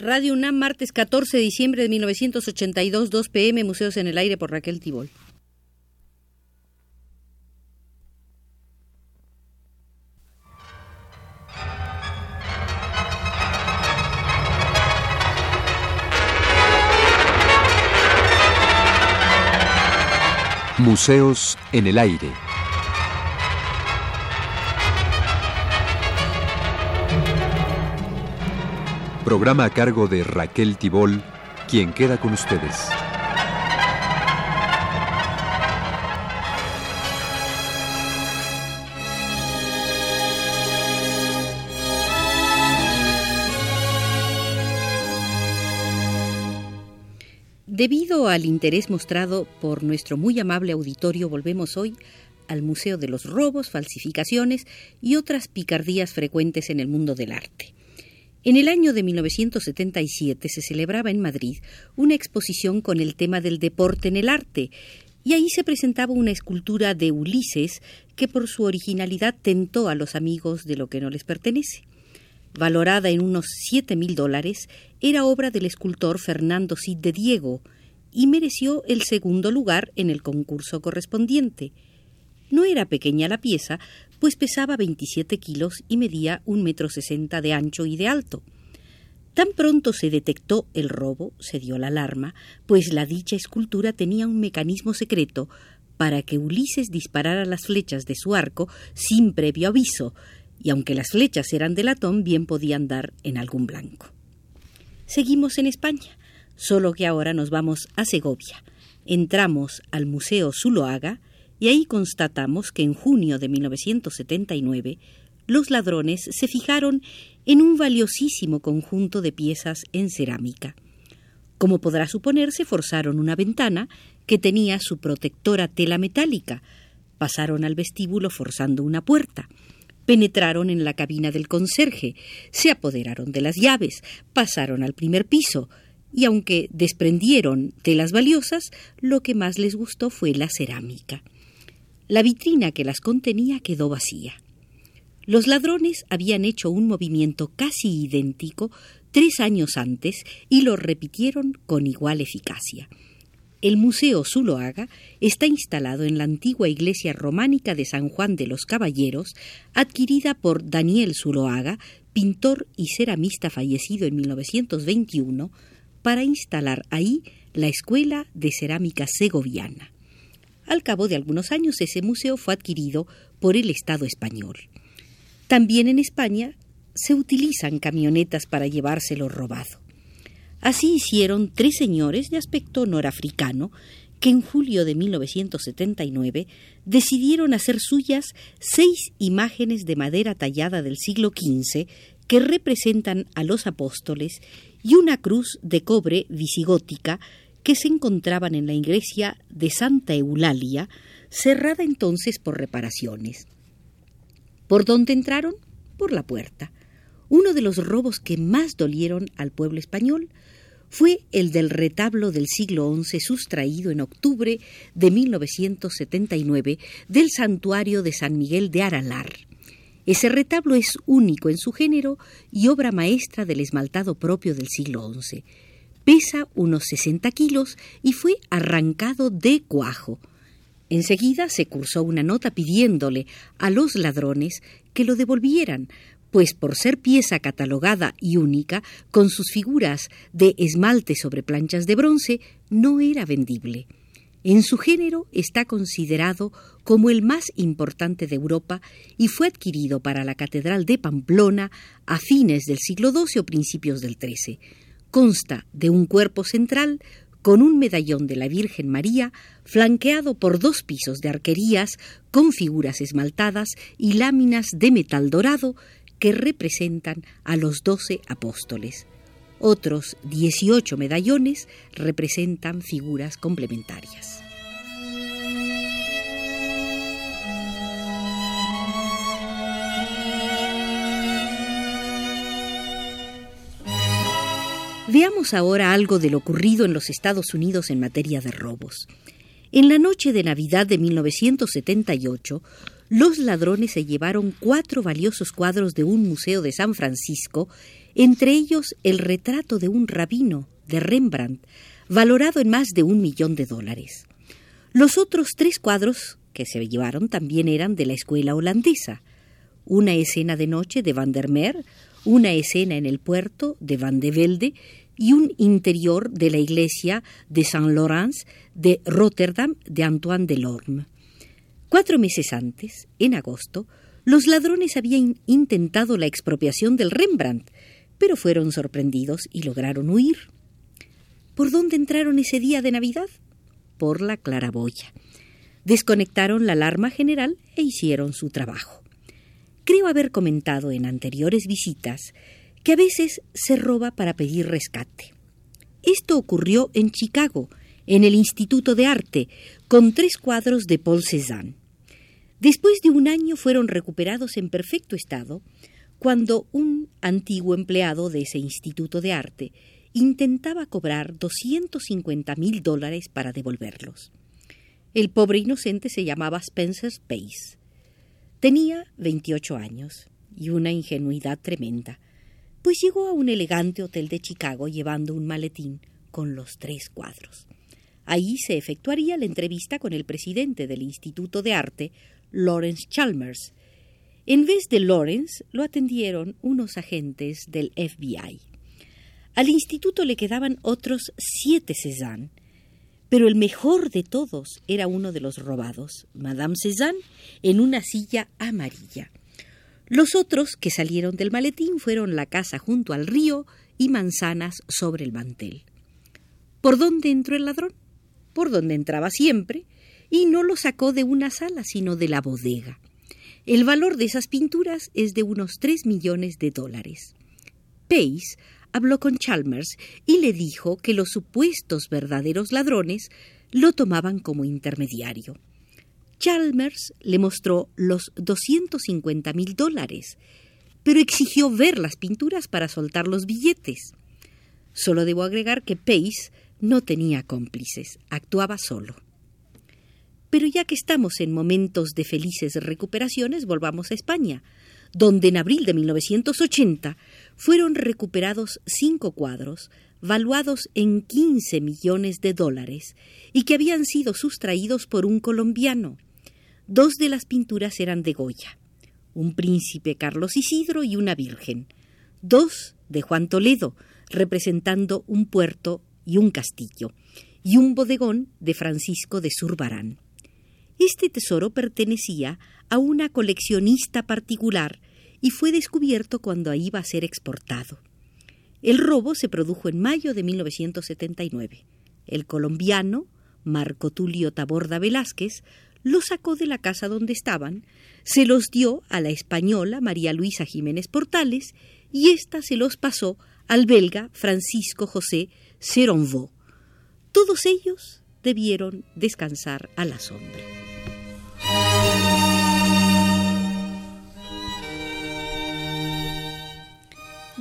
Radio UNAM, martes 14 de diciembre de 1982, 2 pm, Museos en el Aire por Raquel Tibol. Museos en el Aire. Programa a cargo de Raquel Tibol, quien queda con ustedes. Debido al interés mostrado por nuestro muy amable auditorio, volvemos hoy al Museo de los Robos, Falsificaciones y otras picardías frecuentes en el mundo del arte. En el año de 1977 se celebraba en Madrid una exposición con el tema del deporte en el arte, y ahí se presentaba una escultura de Ulises que por su originalidad tentó a los amigos de lo que no les pertenece. Valorada en unos siete mil dólares, era obra del escultor Fernando Cid de Diego y mereció el segundo lugar en el concurso correspondiente. No era pequeña la pieza, pues pesaba 27 kilos y medía un metro sesenta de ancho y de alto. Tan pronto se detectó el robo, se dio la alarma, pues la dicha escultura tenía un mecanismo secreto para que Ulises disparara las flechas de su arco sin previo aviso, y aunque las flechas eran de latón, bien podían dar en algún blanco. Seguimos en España, solo que ahora nos vamos a Segovia. Entramos al Museo Zuloaga, y ahí constatamos que en junio de 1979 los ladrones se fijaron en un valiosísimo conjunto de piezas en cerámica. Como podrá suponerse, forzaron una ventana que tenía su protectora tela metálica, pasaron al vestíbulo forzando una puerta, penetraron en la cabina del conserje, se apoderaron de las llaves, pasaron al primer piso, y aunque desprendieron telas valiosas, lo que más les gustó fue la cerámica. La vitrina que las contenía quedó vacía. Los ladrones habían hecho un movimiento casi idéntico tres años antes y lo repitieron con igual eficacia. El Museo Zuloaga está instalado en la antigua iglesia románica de San Juan de los Caballeros, adquirida por Daniel Zuloaga, pintor y ceramista fallecido en 1921, para instalar ahí la Escuela de Cerámica Segoviana. Al cabo de algunos años ese museo fue adquirido por el Estado español. También en España se utilizan camionetas para llevárselo robado. Así hicieron tres señores de aspecto norafricano que en julio de 1979 decidieron hacer suyas seis imágenes de madera tallada del siglo XV que representan a los apóstoles y una cruz de cobre visigótica que se encontraban en la iglesia de Santa Eulalia, cerrada entonces por reparaciones. ¿Por dónde entraron? Por la puerta. Uno de los robos que más dolieron al pueblo español fue el del retablo del siglo XI sustraído en octubre de 1979 del santuario de San Miguel de Aralar. Ese retablo es único en su género y obra maestra del esmaltado propio del siglo XI. Pesa unos 60 kilos y fue arrancado de cuajo. Enseguida se cursó una nota pidiéndole a los ladrones que lo devolvieran, pues por ser pieza catalogada y única, con sus figuras de esmalte sobre planchas de bronce, no era vendible. En su género está considerado como el más importante de Europa y fue adquirido para la Catedral de Pamplona a fines del siglo XII o principios del XIII. Consta de un cuerpo central con un medallón de la Virgen María, flanqueado por dos pisos de arquerías con figuras esmaltadas y láminas de metal dorado que representan a los doce apóstoles. Otros dieciocho medallones representan figuras complementarias. Veamos ahora algo de lo ocurrido en los Estados Unidos en materia de robos. En la noche de Navidad de 1978, los ladrones se llevaron cuatro valiosos cuadros de un museo de San Francisco entre ellos el retrato de un rabino de Rembrandt, valorado en más de un millón de dólares. Los otros tres cuadros que se llevaron también eran de la escuela holandesa. Una escena de noche de Van der Meer, una escena en el puerto de Van de Velde y un interior de la iglesia de Saint Laurence de Rotterdam de Antoine Delorme. Cuatro meses antes, en agosto, los ladrones habían intentado la expropiación del Rembrandt, pero fueron sorprendidos y lograron huir. ¿Por dónde entraron ese día de Navidad? Por la claraboya. Desconectaron la alarma general e hicieron su trabajo. Creo haber comentado en anteriores visitas que a veces se roba para pedir rescate. Esto ocurrió en Chicago, en el Instituto de Arte, con tres cuadros de Paul Cézanne. Después de un año fueron recuperados en perfecto estado cuando un antiguo empleado de ese Instituto de Arte intentaba cobrar 250 mil dólares para devolverlos. El pobre inocente se llamaba Spencer Space. Tenía 28 años y una ingenuidad tremenda, pues llegó a un elegante hotel de Chicago llevando un maletín con los tres cuadros. Ahí se efectuaría la entrevista con el presidente del Instituto de Arte, Lawrence Chalmers. En vez de Lawrence, lo atendieron unos agentes del FBI. Al instituto le quedaban otros siete Cézanne, pero el mejor de todos era uno de los robados, Madame Cézanne, en una silla amarilla. Los otros que salieron del maletín fueron la casa junto al río y manzanas sobre el mantel. ¿Por dónde entró el ladrón? Por donde entraba siempre, y no lo sacó de una sala, sino de la bodega. El valor de esas pinturas es de unos tres millones de dólares. Pace habló con Chalmers y le dijo que los supuestos verdaderos ladrones lo tomaban como intermediario. Chalmers le mostró los 250 mil dólares, pero exigió ver las pinturas para soltar los billetes. Solo debo agregar que Pace no tenía cómplices, actuaba solo. Pero ya que estamos en momentos de felices recuperaciones, volvamos a España, donde en abril de 1980 fueron recuperados cinco cuadros valuados en 15 millones de dólares y que habían sido sustraídos por un colombiano. Dos de las pinturas eran de Goya, un príncipe Carlos Isidro y una virgen, dos de Juan Toledo, representando un puerto y un castillo, y un bodegón de Francisco de Zurbarán. Este tesoro pertenecía a una coleccionista particular y fue descubierto cuando iba a ser exportado. El robo se produjo en mayo de 1979. El colombiano, Marco Tulio Taborda Velázquez, lo sacó de la casa donde estaban, se los dio a la española María Luisa Jiménez Portales y ésta se los pasó al belga Francisco José Seronvaux. Todos ellos debieron descansar a la sombra.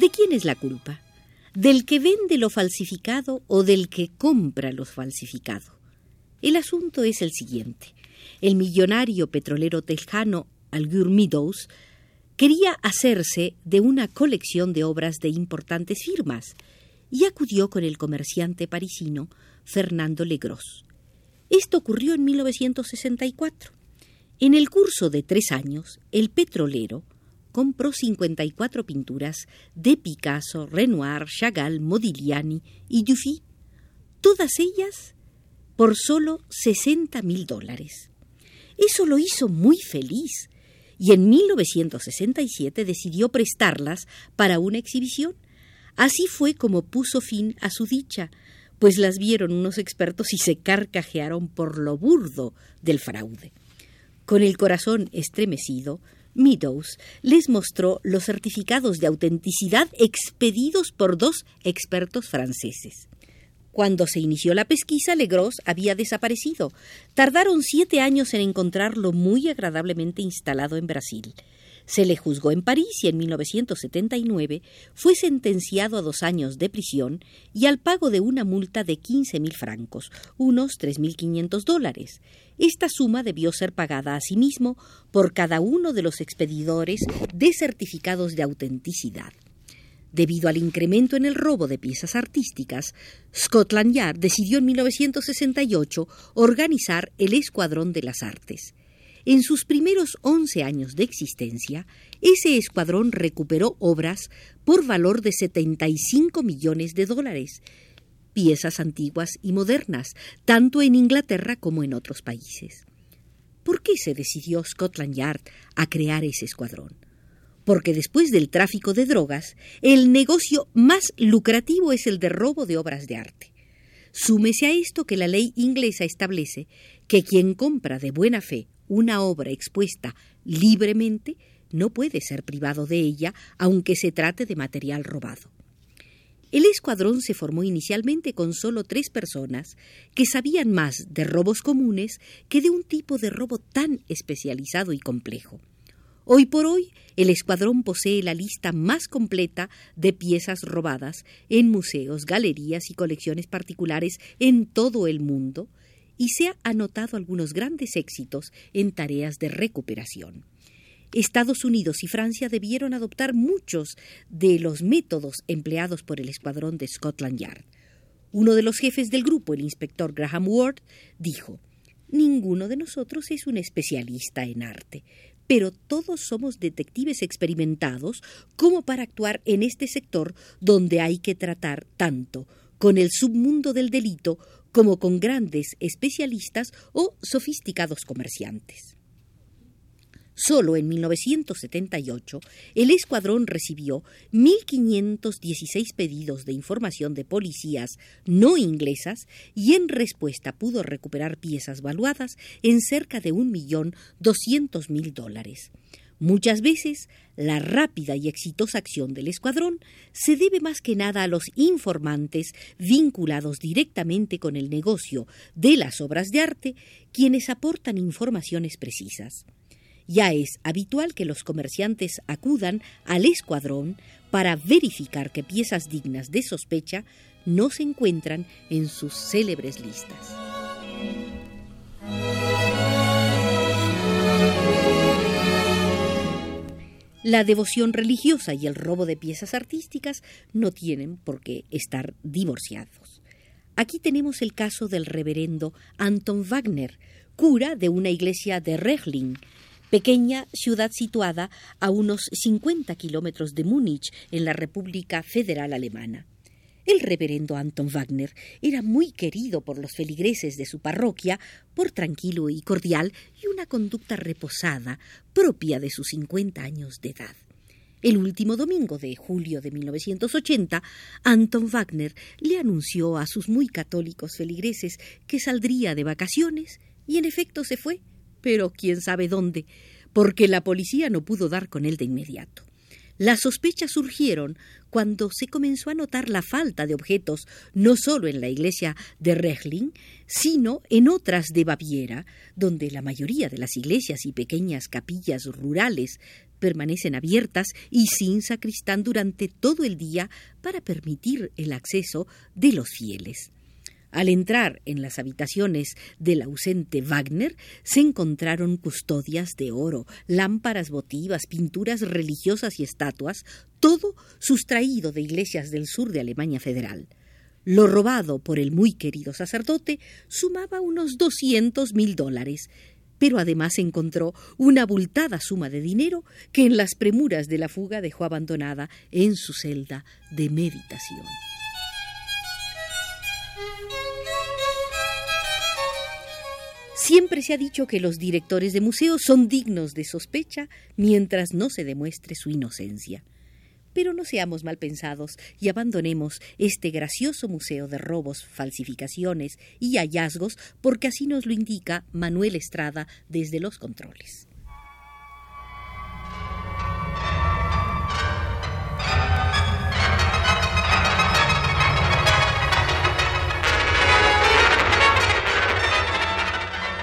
¿De quién es la culpa? ¿Del que vende lo falsificado o del que compra lo falsificado? El asunto es el siguiente. El millonario petrolero tejano Algur Meadows quería hacerse de una colección de obras de importantes firmas y acudió con el comerciante parisino Fernando Legros. Esto ocurrió en 1964. En el curso de tres años, el petrolero compró 54 pinturas de Picasso, Renoir, Chagall, Modigliani y Dufy, todas ellas por solo 60 mil dólares. Eso lo hizo muy feliz y en 1967 decidió prestarlas para una exhibición. Así fue como puso fin a su dicha, pues las vieron unos expertos y se carcajearon por lo burdo del fraude. Con el corazón estremecido, Meadows les mostró los certificados de autenticidad expedidos por dos expertos franceses. Cuando se inició la pesquisa, Legros había desaparecido. Tardaron siete años en encontrarlo muy agradablemente instalado en Brasil. Se le juzgó en París y en 1979 fue sentenciado a dos años de prisión y al pago de una multa de 15.000 francos, unos 3.500 dólares. Esta suma debió ser pagada asimismo por cada uno de los expedidores de certificados de autenticidad. Debido al incremento en el robo de piezas artísticas, Scotland Yard decidió en 1968 organizar el Escuadrón de las Artes. En sus primeros 11 años de existencia, ese escuadrón recuperó obras por valor de 75 millones de dólares, piezas antiguas y modernas, tanto en Inglaterra como en otros países. ¿Por qué se decidió Scotland Yard a crear ese escuadrón? porque después del tráfico de drogas, el negocio más lucrativo es el de robo de obras de arte. Súmese a esto que la ley inglesa establece que quien compra de buena fe una obra expuesta libremente no puede ser privado de ella aunque se trate de material robado. El escuadrón se formó inicialmente con solo tres personas que sabían más de robos comunes que de un tipo de robo tan especializado y complejo. Hoy por hoy, el escuadrón posee la lista más completa de piezas robadas en museos, galerías y colecciones particulares en todo el mundo y se ha anotado algunos grandes éxitos en tareas de recuperación. Estados Unidos y Francia debieron adoptar muchos de los métodos empleados por el escuadrón de Scotland Yard. Uno de los jefes del grupo, el inspector Graham Ward, dijo Ninguno de nosotros es un especialista en arte, pero todos somos detectives experimentados como para actuar en este sector donde hay que tratar tanto con el submundo del delito como con grandes especialistas o sofisticados comerciantes. Solo en 1978, el escuadrón recibió 1.516 pedidos de información de policías no inglesas y en respuesta pudo recuperar piezas valuadas en cerca de 1.200.000 dólares. Muchas veces, la rápida y exitosa acción del escuadrón se debe más que nada a los informantes vinculados directamente con el negocio de las obras de arte, quienes aportan informaciones precisas. Ya es habitual que los comerciantes acudan al escuadrón para verificar que piezas dignas de sospecha no se encuentran en sus célebres listas. La devoción religiosa y el robo de piezas artísticas no tienen por qué estar divorciados. Aquí tenemos el caso del reverendo Anton Wagner, cura de una iglesia de Rechling, pequeña ciudad situada a unos 50 kilómetros de Múnich, en la República Federal Alemana. El reverendo Anton Wagner era muy querido por los feligreses de su parroquia por tranquilo y cordial y una conducta reposada propia de sus 50 años de edad. El último domingo de julio de 1980, Anton Wagner le anunció a sus muy católicos feligreses que saldría de vacaciones y en efecto se fue pero quién sabe dónde, porque la policía no pudo dar con él de inmediato. Las sospechas surgieron cuando se comenzó a notar la falta de objetos no solo en la iglesia de Rechling, sino en otras de Baviera, donde la mayoría de las iglesias y pequeñas capillas rurales permanecen abiertas y sin sacristán durante todo el día para permitir el acceso de los fieles. Al entrar en las habitaciones del ausente Wagner, se encontraron custodias de oro, lámparas votivas, pinturas religiosas y estatuas, todo sustraído de iglesias del sur de Alemania Federal. Lo robado por el muy querido sacerdote sumaba unos doscientos mil dólares, pero además encontró una abultada suma de dinero que en las premuras de la fuga dejó abandonada en su celda de meditación. Siempre se ha dicho que los directores de museos son dignos de sospecha mientras no se demuestre su inocencia. Pero no seamos mal pensados y abandonemos este gracioso museo de robos, falsificaciones y hallazgos porque así nos lo indica Manuel Estrada desde los controles.